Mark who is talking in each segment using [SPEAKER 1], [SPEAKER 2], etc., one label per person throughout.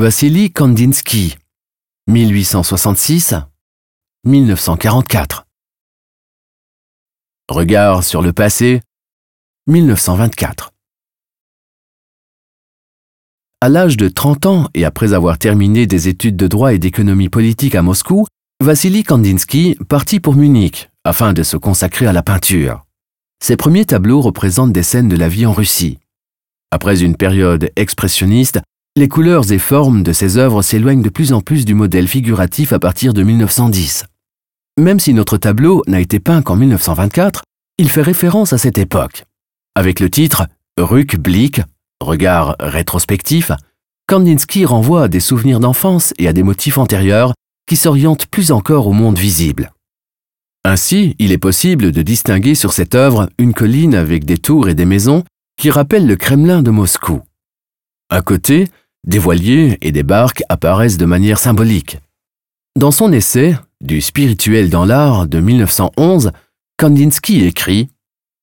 [SPEAKER 1] Vassili Kandinsky, 1866-1944. Regard sur le passé, 1924. À l'âge de 30 ans et après avoir terminé des études de droit et d'économie politique à Moscou, Vassili Kandinsky partit pour Munich afin de se consacrer à la peinture. Ses premiers tableaux représentent des scènes de la vie en Russie. Après une période expressionniste, les couleurs et formes de ses œuvres s'éloignent de plus en plus du modèle figuratif à partir de 1910. Même si notre tableau n'a été peint qu'en 1924, il fait référence à cette époque. Avec le titre Rückblick, regard rétrospectif, Kandinsky renvoie à des souvenirs d'enfance et à des motifs antérieurs qui s'orientent plus encore au monde visible. Ainsi, il est possible de distinguer sur cette œuvre une colline avec des tours et des maisons qui rappellent le Kremlin de Moscou. À côté, des voiliers et des barques apparaissent de manière symbolique. Dans son essai Du spirituel dans l'art de 1911, Kandinsky écrit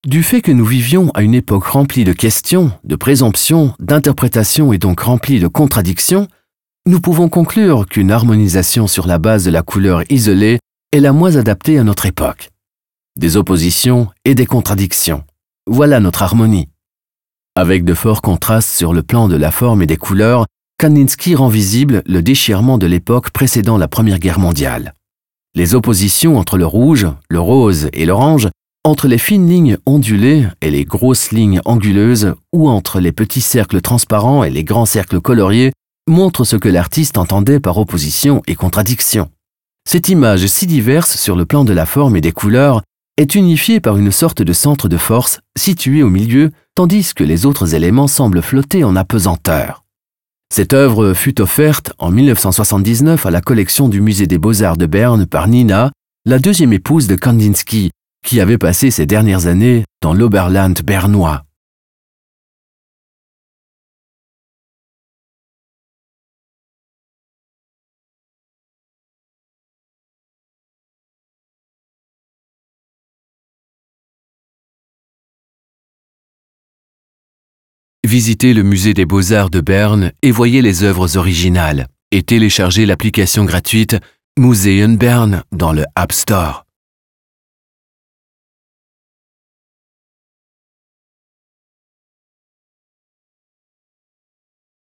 [SPEAKER 1] Du fait que nous vivions à une époque remplie de questions, de présomptions, d'interprétations et donc remplie de contradictions, nous pouvons conclure qu'une harmonisation sur la base de la couleur isolée est la moins adaptée à notre époque. Des oppositions et des contradictions. Voilà notre harmonie. Avec de forts contrastes sur le plan de la forme et des couleurs, Kandinsky rend visible le déchirement de l'époque précédant la Première Guerre mondiale. Les oppositions entre le rouge, le rose et l'orange, entre les fines lignes ondulées et les grosses lignes anguleuses, ou entre les petits cercles transparents et les grands cercles coloriés, montrent ce que l'artiste entendait par opposition et contradiction. Cette image si diverse sur le plan de la forme et des couleurs est unifiée par une sorte de centre de force situé au milieu, tandis que les autres éléments semblent flotter en apesanteur. Cette œuvre fut offerte en 1979 à la collection du Musée des Beaux-Arts de Berne par Nina, la deuxième épouse de Kandinsky, qui avait passé ses dernières années dans l'Oberland bernois. Visitez le musée des beaux-arts de Berne et voyez les œuvres originales et téléchargez l'application gratuite Museum Bern dans le App Store.